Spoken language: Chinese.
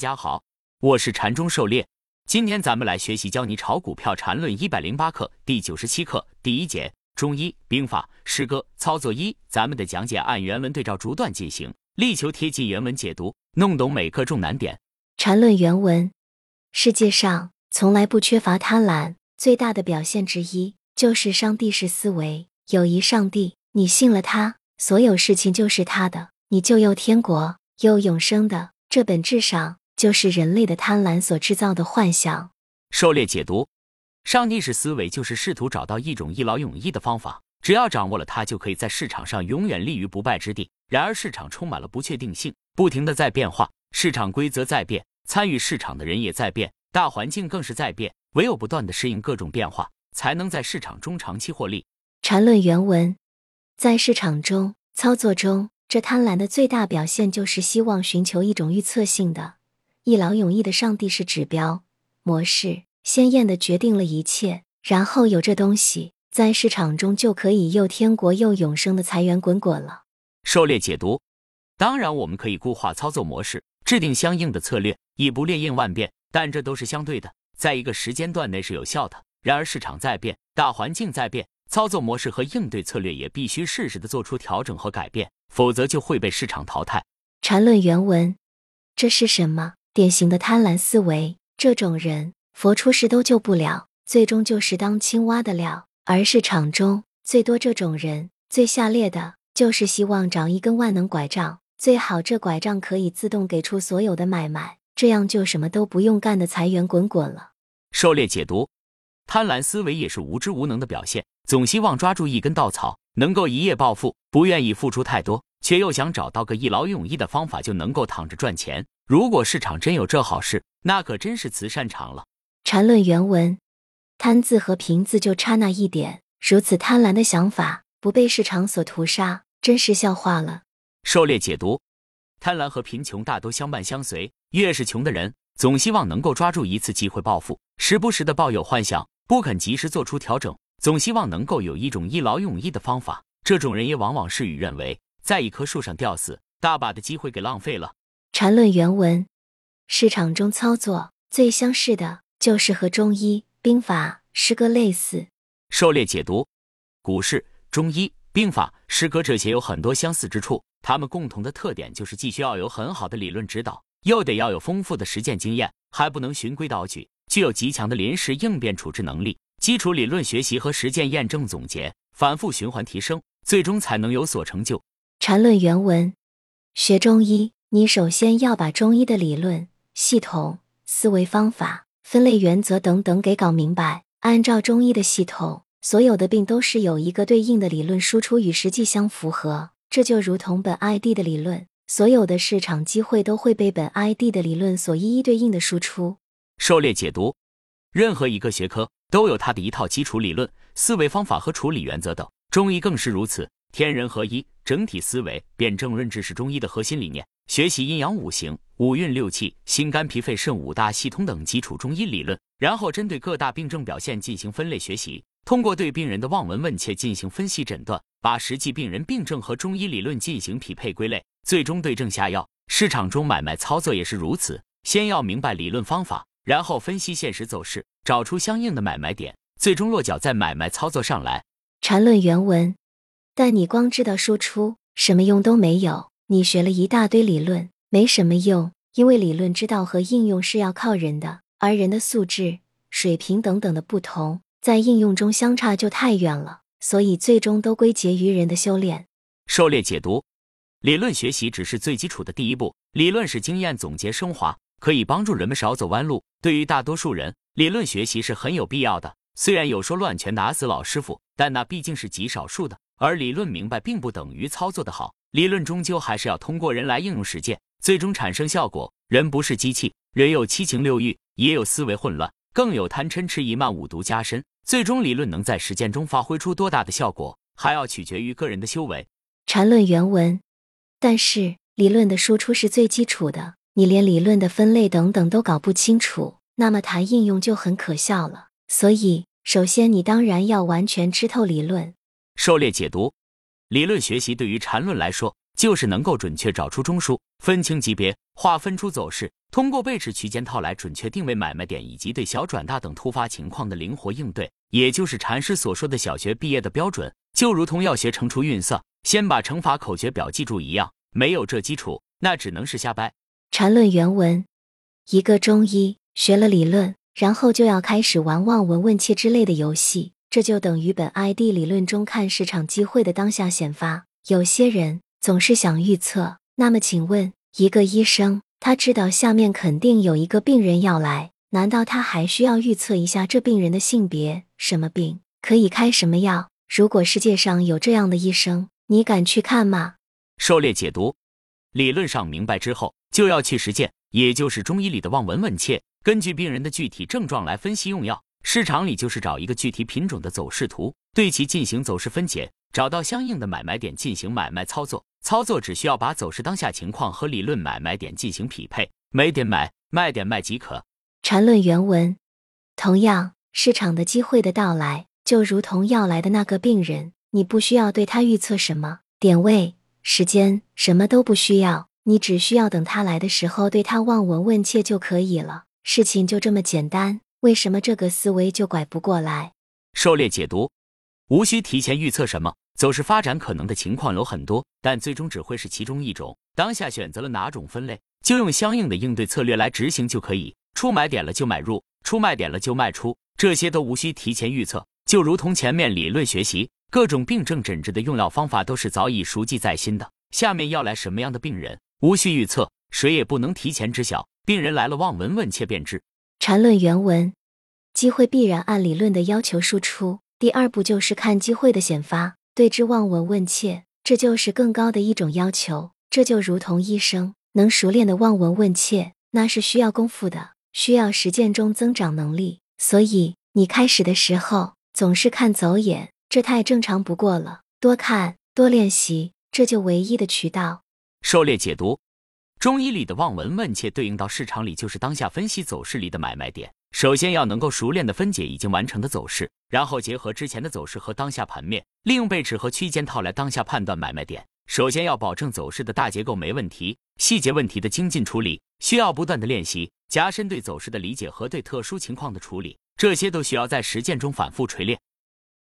大家好，我是禅中狩猎。今天咱们来学习教你炒股票禅论一百零八课第九十七课第一节中医兵法诗歌操作一。咱们的讲解按原文对照逐段进行，力求贴近原文解读，弄懂每课重难点。禅论原文：世界上从来不缺乏贪婪，最大的表现之一就是上帝式思维。有一上帝，你信了他，所有事情就是他的，你就有天国，有永生的。这本质上。就是人类的贪婪所制造的幻想。狩猎解读：上帝式思维就是试图找到一种一劳永逸的方法，只要掌握了它，就可以在市场上永远立于不败之地。然而，市场充满了不确定性，不停的在变化，市场规则在变，参与市场的人也在变，大环境更是在变。唯有不断的适应各种变化，才能在市场中长期获利。禅论原文：在市场中操作中，这贪婪的最大表现就是希望寻求一种预测性的。一劳永逸的上帝式指标模式，鲜艳的决定了一切。然后有这东西在市场中，就可以又天国又永生的财源滚滚了。狩猎解读：当然，我们可以固化操作模式，制定相应的策略，以不列应万变。但这都是相对的，在一个时间段内是有效的。然而市场在变，大环境在变，操作模式和应对策略也必须适时的做出调整和改变，否则就会被市场淘汰。禅论原文：这是什么？典型的贪婪思维，这种人佛出世都救不了，最终就是当青蛙的料。而市场中最多这种人，最下劣的就是希望找一根万能拐杖，最好这拐杖可以自动给出所有的买卖，这样就什么都不用干的财源滚滚了。狩猎解读：贪婪思维也是无知无能的表现，总希望抓住一根稻草，能够一夜暴富，不愿意付出太多，却又想找到个一劳永逸的方法就能够躺着赚钱。如果市场真有这好事，那可真是慈善场了。禅论原文：贪字和贫字就差那一点，如此贪婪的想法不被市场所屠杀，真是笑话了。狩猎解读：贪婪和贫穷大都相伴相随，越是穷的人，总希望能够抓住一次机会暴富，时不时的抱有幻想，不肯及时做出调整，总希望能够有一种一劳永逸的方法。这种人也往往事与愿违，在一棵树上吊死，大把的机会给浪费了。禅论原文：市场中操作最相似的就是和中医兵法诗歌类似。狩猎解读：股市、中医、兵法、诗歌这些有很多相似之处，它们共同的特点就是既需要有很好的理论指导，又得要有丰富的实践经验，还不能循规蹈矩，具有极强的临时应变处置能力。基础理论学习和实践验证总结，反复循环提升，最终才能有所成就。禅论原文：学中医。你首先要把中医的理论系统、思维方法、分类原则等等给搞明白。按照中医的系统，所有的病都是有一个对应的理论输出与实际相符合。这就如同本 ID 的理论，所有的市场机会都会被本 ID 的理论所一一对应的输出。狩猎解读：任何一个学科都有它的一套基础理论、思维方法和处理原则等，中医更是如此。天人合一、整体思维、辩证论治是中医的核心理念。学习阴阳五行、五运六气、心肝脾肺肾五大系统等基础中医理论，然后针对各大病症表现进行分类学习，通过对病人的望闻问切进行分析诊断，把实际病人病症和中医理论进行匹配归类，最终对症下药。市场中买卖操作也是如此，先要明白理论方法，然后分析现实走势，找出相应的买卖点，最终落脚在买卖操作上来。禅论原文：但你光知道输出，什么用都没有。你学了一大堆理论，没什么用，因为理论知道和应用是要靠人的，而人的素质、水平等等的不同，在应用中相差就太远了，所以最终都归结于人的修炼。狩猎解读：理论学习只是最基础的第一步，理论是经验总结升华，可以帮助人们少走弯路。对于大多数人，理论学习是很有必要的。虽然有说乱拳打死老师傅，但那毕竟是极少数的，而理论明白并不等于操作的好。理论终究还是要通过人来应用实践，最终产生效果。人不是机器，人有七情六欲，也有思维混乱，更有贪嗔痴疑慢五毒加深。最终理论能在实践中发挥出多大的效果，还要取决于个人的修为。禅论原文。但是理论的输出是最基础的，你连理论的分类等等都搞不清楚，那么谈应用就很可笑了。所以，首先你当然要完全吃透理论。狩猎解读。理论学习对于禅论来说，就是能够准确找出中枢，分清级别，划分出走势，通过背驰区间套来准确定位买卖点，以及对小转大等突发情况的灵活应对，也就是禅师所说的小学毕业的标准。就如同要学乘除运算，先把乘法口诀表记住一样，没有这基础，那只能是瞎掰。禅论原文：一个中医学了理论，然后就要开始玩望闻问切之类的游戏，这就等于本 ID 理论中看市场机会的当下显发。有些人总是想预测，那么请问，一个医生他知道下面肯定有一个病人要来，难道他还需要预测一下这病人的性别、什么病、可以开什么药？如果世界上有这样的医生，你敢去看吗？狩猎解读，理论上明白之后。就要去实践，也就是中医里的望闻问切，根据病人的具体症状来分析用药。市场里就是找一个具体品种的走势图，对其进行走势分解，找到相应的买卖点进行买卖操作。操作只需要把走势当下情况和理论买卖点进行匹配，买点买，卖点卖即可。禅论原文，同样，市场的机会的到来，就如同要来的那个病人，你不需要对他预测什么点位、时间，什么都不需要。你只需要等他来的时候，对他望闻问切就可以了。事情就这么简单，为什么这个思维就拐不过来？狩猎解读，无需提前预测什么走势发展可能的情况有很多，但最终只会是其中一种。当下选择了哪种分类，就用相应的应对策略来执行就可以。出买点了就买入，出卖点了就卖出，这些都无需提前预测。就如同前面理论学习，各种病症诊治的用药方法都是早已熟记在心的。下面要来什么样的病人？无需预测，谁也不能提前知晓。病人来了，望闻问切便知。禅论原文：机会必然按理论的要求输出。第二步就是看机会的显发，对之望闻问切，这就是更高的一种要求。这就如同医生能熟练的望闻问切，那是需要功夫的，需要实践中增长能力。所以你开始的时候总是看走眼，这太正常不过了。多看多练习，这就唯一的渠道。狩猎解读，中医里的望闻问切对应到市场里就是当下分析走势里的买卖点。首先要能够熟练的分解已经完成的走势，然后结合之前的走势和当下盘面，利用背驰和区间套来当下判断买卖点。首先要保证走势的大结构没问题，细节问题的精进处理需要不断的练习，加深对走势的理解和对特殊情况的处理，这些都需要在实践中反复锤炼。